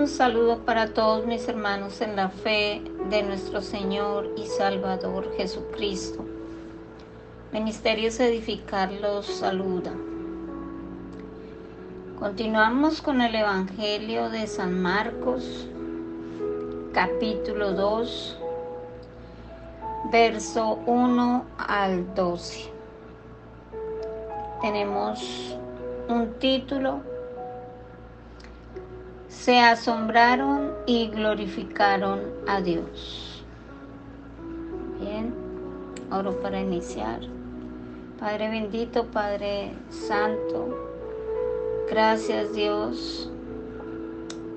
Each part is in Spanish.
Un saludo para todos mis hermanos en la fe de nuestro Señor y Salvador Jesucristo. Ministerios Edificar los saluda. Continuamos con el Evangelio de San Marcos, capítulo 2, verso 1 al 12. Tenemos un título se asombraron y glorificaron a Dios. Bien, oro para iniciar. Padre bendito, Padre santo, gracias Dios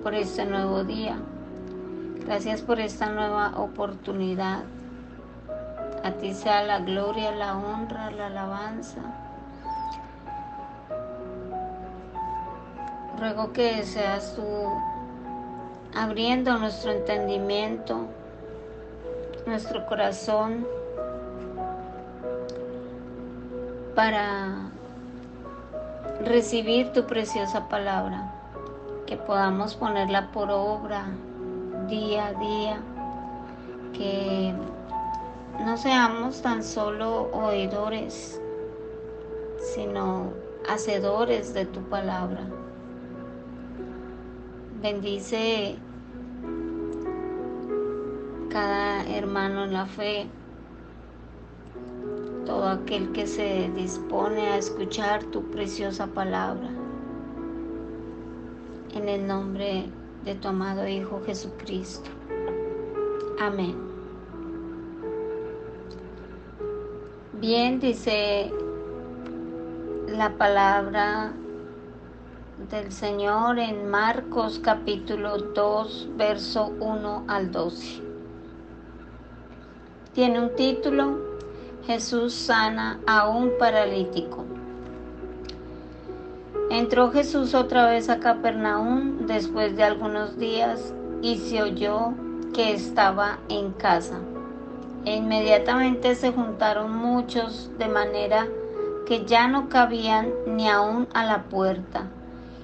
por este nuevo día. Gracias por esta nueva oportunidad. A ti sea la gloria, la honra, la alabanza Ruego que seas tú abriendo nuestro entendimiento, nuestro corazón, para recibir tu preciosa palabra, que podamos ponerla por obra día a día, que no seamos tan solo oidores, sino hacedores de tu palabra. Bendice cada hermano en la fe, todo aquel que se dispone a escuchar tu preciosa palabra. En el nombre de tu amado Hijo Jesucristo. Amén. Bien, dice la palabra del Señor en Marcos capítulo 2, verso 1 al 12. Tiene un título, Jesús sana a un paralítico. Entró Jesús otra vez a Capernaum después de algunos días y se oyó que estaba en casa. E inmediatamente se juntaron muchos de manera que ya no cabían ni aún a la puerta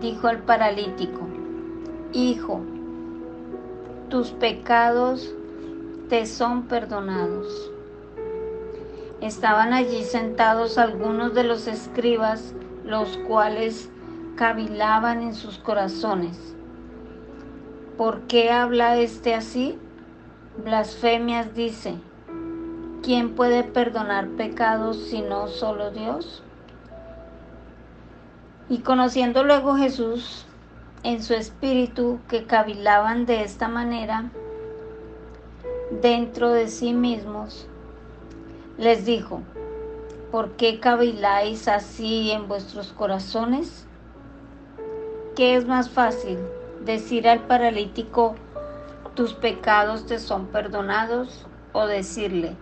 dijo al paralítico, Hijo, tus pecados te son perdonados. Estaban allí sentados algunos de los escribas, los cuales cavilaban en sus corazones. ¿Por qué habla este así? Blasfemias dice, ¿quién puede perdonar pecados sino solo Dios? Y conociendo luego Jesús en su espíritu que cavilaban de esta manera dentro de sí mismos, les dijo, ¿por qué caviláis así en vuestros corazones? ¿Qué es más fácil? ¿Decir al paralítico, tus pecados te son perdonados? ¿O decirle,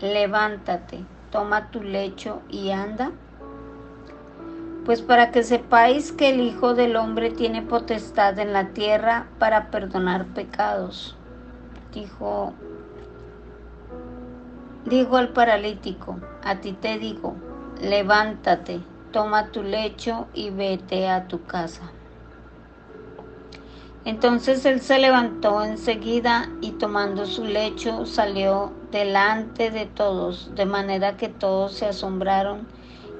levántate, toma tu lecho y anda? Pues para que sepáis que el Hijo del Hombre tiene potestad en la tierra para perdonar pecados, dijo, dijo al paralítico, a ti te digo, levántate, toma tu lecho y vete a tu casa. Entonces él se levantó enseguida y tomando su lecho salió delante de todos, de manera que todos se asombraron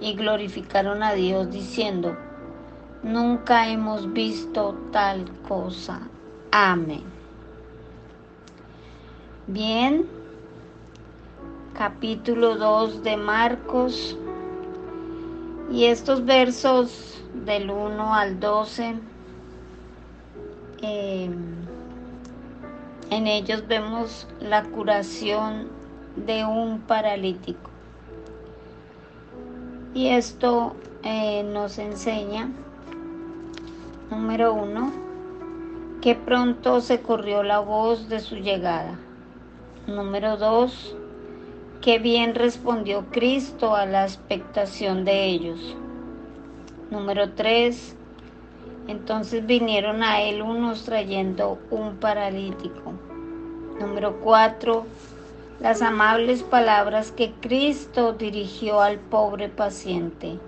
y glorificaron a Dios diciendo, nunca hemos visto tal cosa. Amén. Bien, capítulo 2 de Marcos y estos versos del 1 al 12, em, en ellos vemos la curación de un paralítico. Y esto eh, nos enseña, número uno, que pronto se corrió la voz de su llegada. Número 2. Que bien respondió Cristo a la expectación de ellos. Número 3. Entonces vinieron a él unos trayendo un paralítico. Número 4. Las amables palabras que Cristo dirigió al pobre paciente.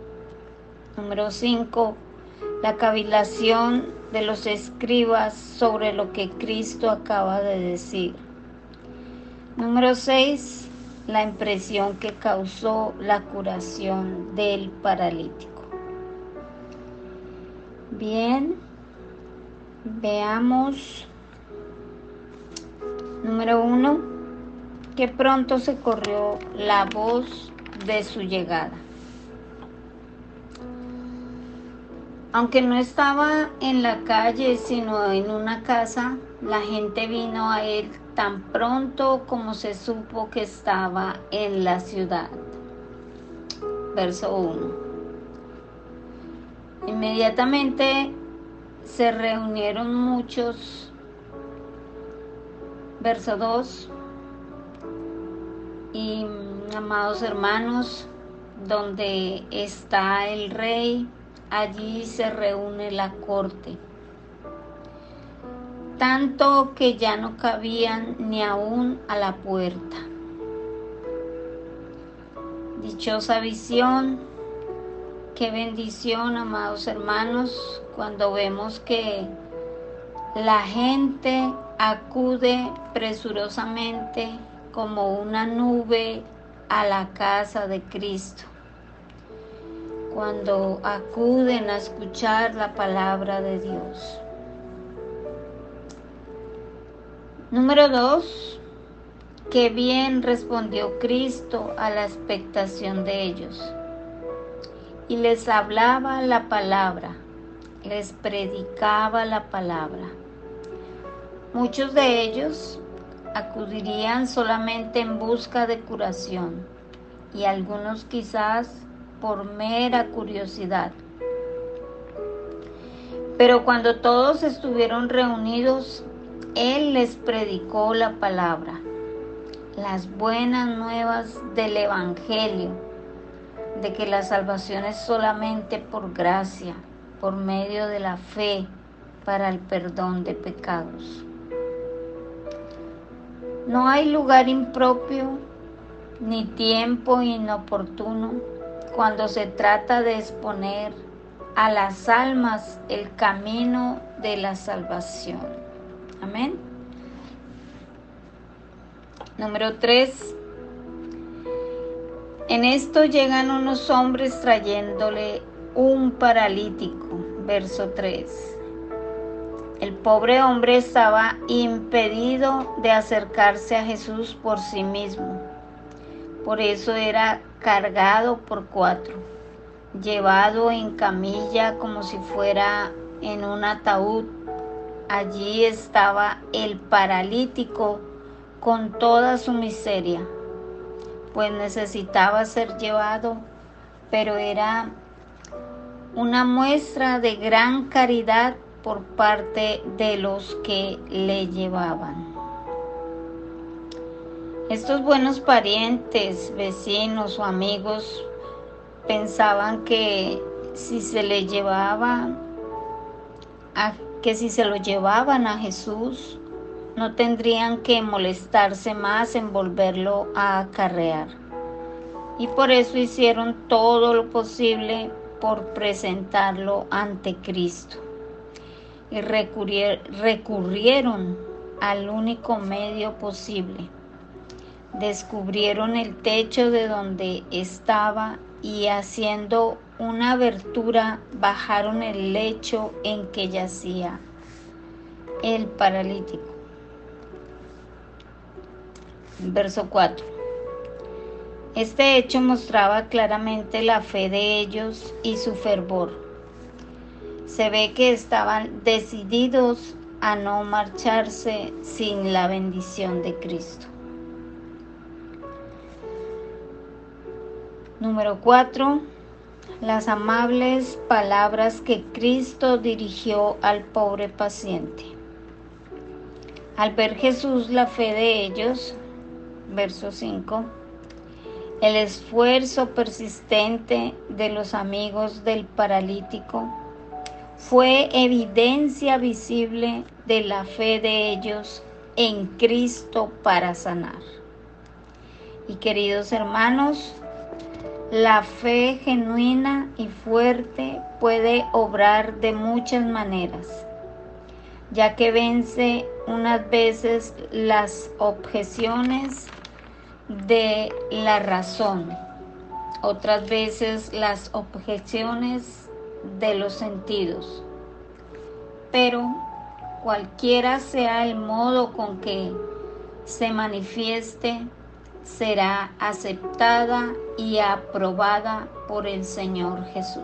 Número 5 la cavilación de los escribas sobre lo que Cristo acaba de decir. Número 6. La impresión que causó la curación del paralítico. Bien, veamos. Número 1. Que pronto se corrió la voz de su llegada. Aunque no estaba en la calle, sino en una casa, la gente vino a él tan pronto como se supo que estaba en la ciudad. Verso 1. Inmediatamente se reunieron muchos. Verso 2. Y amados hermanos, donde está el rey, allí se reúne la corte, tanto que ya no cabían ni aún a la puerta. Dichosa visión, qué bendición, amados hermanos, cuando vemos que la gente acude presurosamente como una nube a la casa de Cristo cuando acuden a escuchar la palabra de Dios. Número dos, que bien respondió Cristo a la expectación de ellos. Y les hablaba la palabra, les predicaba la palabra. Muchos de ellos acudirían solamente en busca de curación y algunos quizás por mera curiosidad. Pero cuando todos estuvieron reunidos, Él les predicó la palabra, las buenas nuevas del Evangelio, de que la salvación es solamente por gracia, por medio de la fe para el perdón de pecados. No hay lugar impropio ni tiempo inoportuno cuando se trata de exponer a las almas el camino de la salvación. Amén. Número 3. En esto llegan unos hombres trayéndole un paralítico. Verso 3. El pobre hombre estaba impedido de acercarse a Jesús por sí mismo. Por eso era cargado por cuatro, llevado en camilla como si fuera en un ataúd. Allí estaba el paralítico con toda su miseria, pues necesitaba ser llevado, pero era una muestra de gran caridad por parte de los que le llevaban. Estos buenos parientes, vecinos o amigos pensaban que si se le llevaba que si se lo llevaban a Jesús no tendrían que molestarse más en volverlo a acarrear. Y por eso hicieron todo lo posible por presentarlo ante Cristo. Y recurrieron al único medio posible descubrieron el techo de donde estaba y haciendo una abertura bajaron el lecho en que yacía el paralítico. Verso 4. Este hecho mostraba claramente la fe de ellos y su fervor. Se ve que estaban decididos a no marcharse sin la bendición de Cristo. Número 4. Las amables palabras que Cristo dirigió al pobre paciente. Al ver Jesús la fe de ellos, verso 5, el esfuerzo persistente de los amigos del paralítico fue evidencia visible de la fe de ellos en Cristo para sanar. Y queridos hermanos, la fe genuina y fuerte puede obrar de muchas maneras, ya que vence unas veces las objeciones de la razón, otras veces las objeciones de los sentidos. Pero cualquiera sea el modo con que se manifieste, será aceptada y aprobada por el Señor Jesús.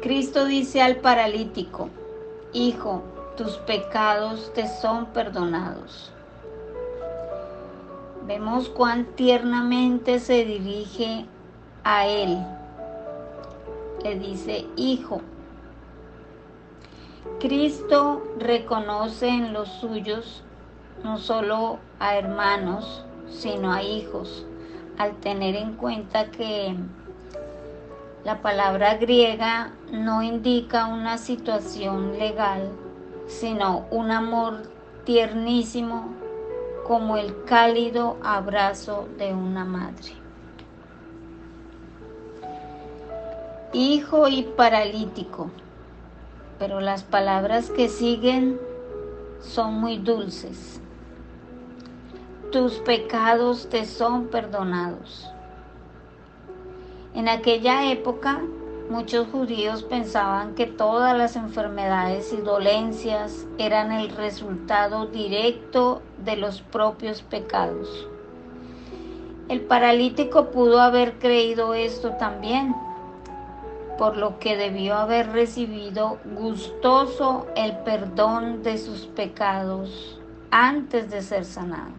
Cristo dice al paralítico, Hijo, tus pecados te son perdonados. Vemos cuán tiernamente se dirige a él. Le dice, Hijo. Cristo reconoce en los suyos no solo a hermanos, sino a hijos, al tener en cuenta que la palabra griega no indica una situación legal, sino un amor tiernísimo como el cálido abrazo de una madre. Hijo y paralítico, pero las palabras que siguen son muy dulces. Tus pecados te son perdonados. En aquella época, muchos judíos pensaban que todas las enfermedades y dolencias eran el resultado directo de los propios pecados. El paralítico pudo haber creído esto también, por lo que debió haber recibido gustoso el perdón de sus pecados antes de ser sanado.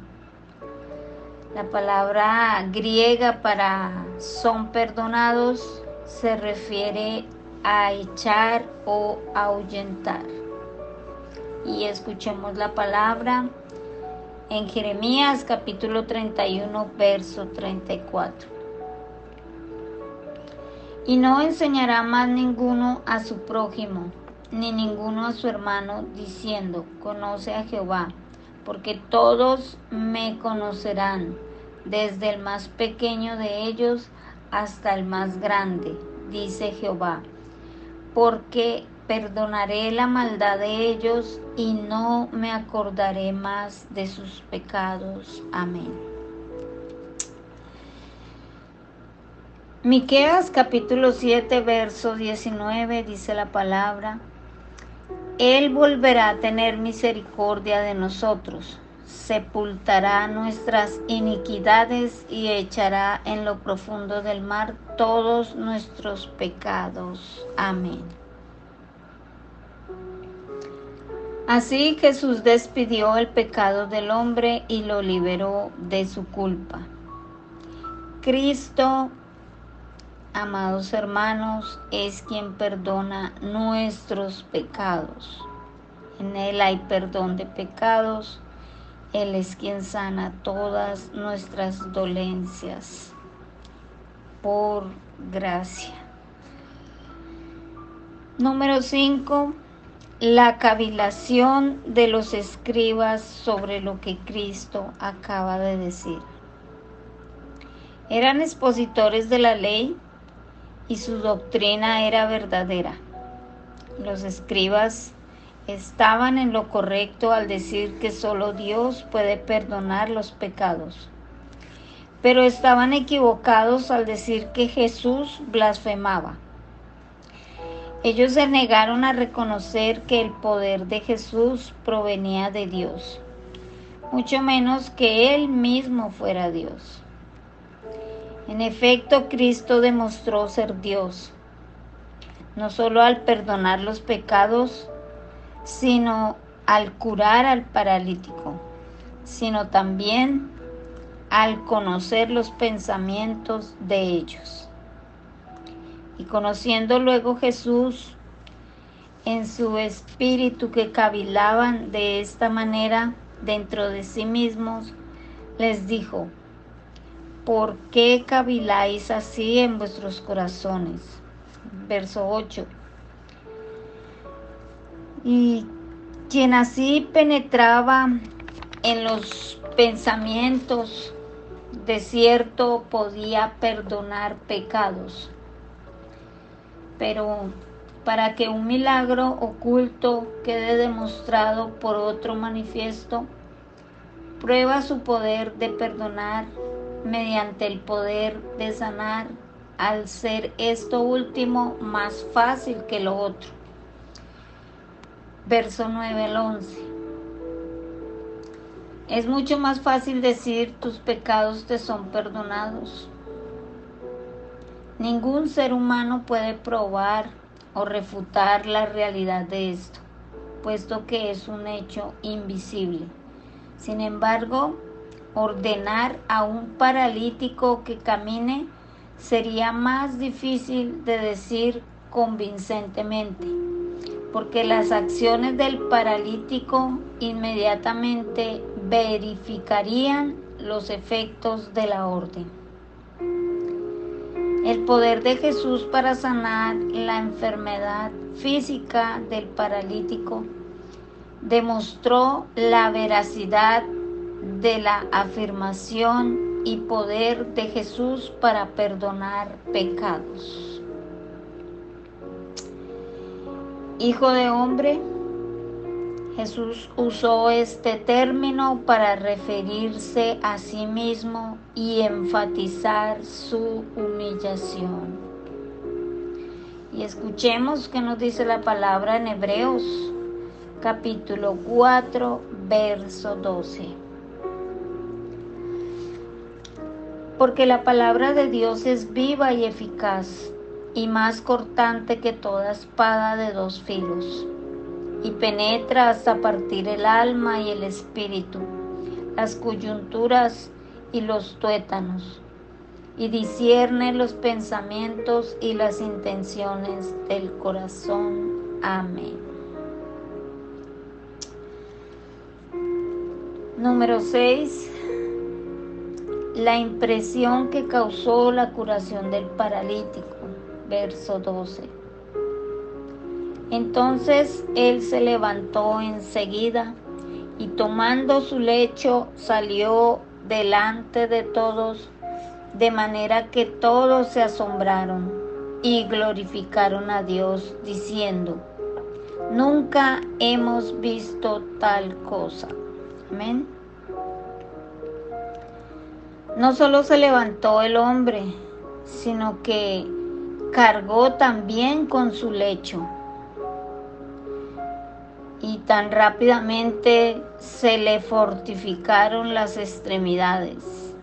La palabra griega para son perdonados se refiere a echar o ahuyentar. Y escuchemos la palabra en Jeremías capítulo 31, verso 34. Y no enseñará más ninguno a su prójimo, ni ninguno a su hermano, diciendo, conoce a Jehová, porque todos me conocerán, desde el más pequeño de ellos hasta el más grande, dice Jehová, porque perdonaré la maldad de ellos y no me acordaré más de sus pecados. Amén. Miqueas capítulo 7 verso 19 dice la palabra: Él volverá a tener misericordia de nosotros, sepultará nuestras iniquidades y echará en lo profundo del mar todos nuestros pecados. Amén. Así Jesús despidió el pecado del hombre y lo liberó de su culpa. Cristo, amados hermanos, es quien perdona nuestros pecados. En Él hay perdón de pecados. Él es quien sana todas nuestras dolencias por gracia. Número 5 la cavilación de los escribas sobre lo que Cristo acaba de decir. Eran expositores de la ley y su doctrina era verdadera. Los escribas estaban en lo correcto al decir que solo Dios puede perdonar los pecados, pero estaban equivocados al decir que Jesús blasfemaba ellos se negaron a reconocer que el poder de Jesús provenía de Dios, mucho menos que Él mismo fuera Dios. En efecto, Cristo demostró ser Dios, no solo al perdonar los pecados, sino al curar al paralítico, sino también al conocer los pensamientos de ellos. Y conociendo luego Jesús en su espíritu que cavilaban de esta manera dentro de sí mismos, les dijo, ¿por qué caviláis así en vuestros corazones? Verso 8. Y quien así penetraba en los pensamientos, de cierto podía perdonar pecados. Pero para que un milagro oculto quede demostrado por otro manifiesto, prueba su poder de perdonar mediante el poder de sanar, al ser esto último más fácil que lo otro. Verso 9 al 11. Es mucho más fácil decir tus pecados te son perdonados. Ningún ser humano puede probar o refutar la realidad de esto, puesto que es un hecho invisible. Sin embargo, ordenar a un paralítico que camine sería más difícil de decir convincentemente porque las acciones del paralítico inmediatamente verificarían los efectos de la orden. El poder de Jesús para sanar la enfermedad física del paralítico demostró la veracidad de la afirmación y poder de Jesús para perdonar pecados. Hijo de hombre, Jesús usó este término para referirse a sí mismo y enfatizar su humillación. Y escuchemos qué nos dice la palabra en Hebreos capítulo 4, verso 12. Porque la palabra de Dios es viva y eficaz y más cortante que toda espada de dos filos, y penetra hasta partir el alma y el espíritu, las coyunturas y los tuétanos, y discierne los pensamientos y las intenciones del corazón. Amén. Número 6. La impresión que causó la curación del paralítico verso 12. Entonces él se levantó enseguida y tomando su lecho salió delante de todos, de manera que todos se asombraron y glorificaron a Dios, diciendo, nunca hemos visto tal cosa. Amén. No solo se levantó el hombre, sino que cargó también con su lecho. Y tan rápidamente se le fortificaron las extremidades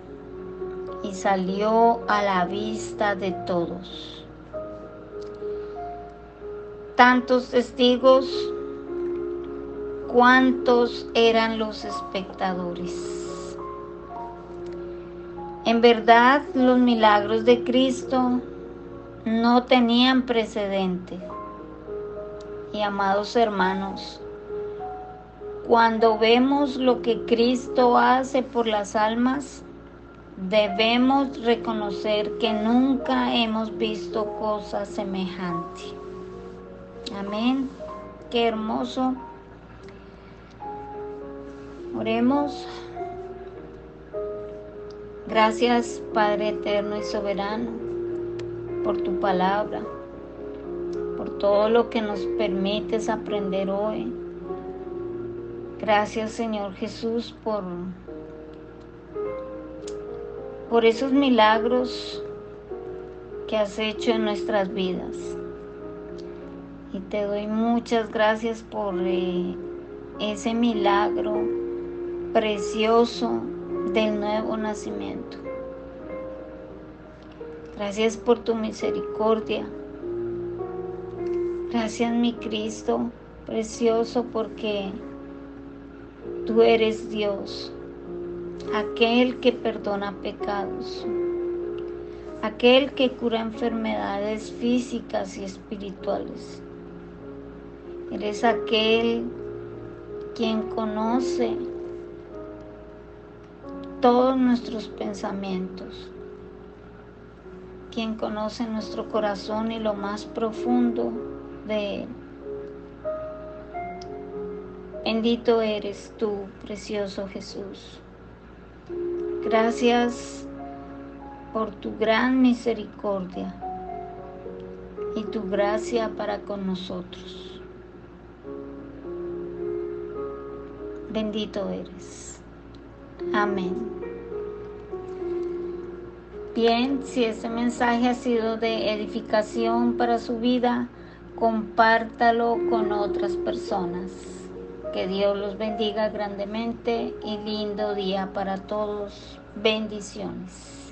y salió a la vista de todos. Tantos testigos, cuántos eran los espectadores. En verdad, los milagros de Cristo no tenían precedente. Y amados hermanos, cuando vemos lo que Cristo hace por las almas, debemos reconocer que nunca hemos visto cosa semejante. Amén. Qué hermoso. Oremos. Gracias Padre eterno y soberano por tu palabra, por todo lo que nos permites aprender hoy. Gracias Señor Jesús por, por esos milagros que has hecho en nuestras vidas. Y te doy muchas gracias por eh, ese milagro precioso del nuevo nacimiento. Gracias por tu misericordia. Gracias mi Cristo precioso porque tú eres Dios, aquel que perdona pecados, aquel que cura enfermedades físicas y espirituales. Eres aquel quien conoce todos nuestros pensamientos, quien conoce nuestro corazón y lo más profundo de él. Bendito eres tú, precioso Jesús. Gracias por tu gran misericordia y tu gracia para con nosotros. Bendito eres. Amén. Bien, si este mensaje ha sido de edificación para su vida, compártalo con otras personas. Que Dios los bendiga grandemente y lindo día para todos. Bendiciones.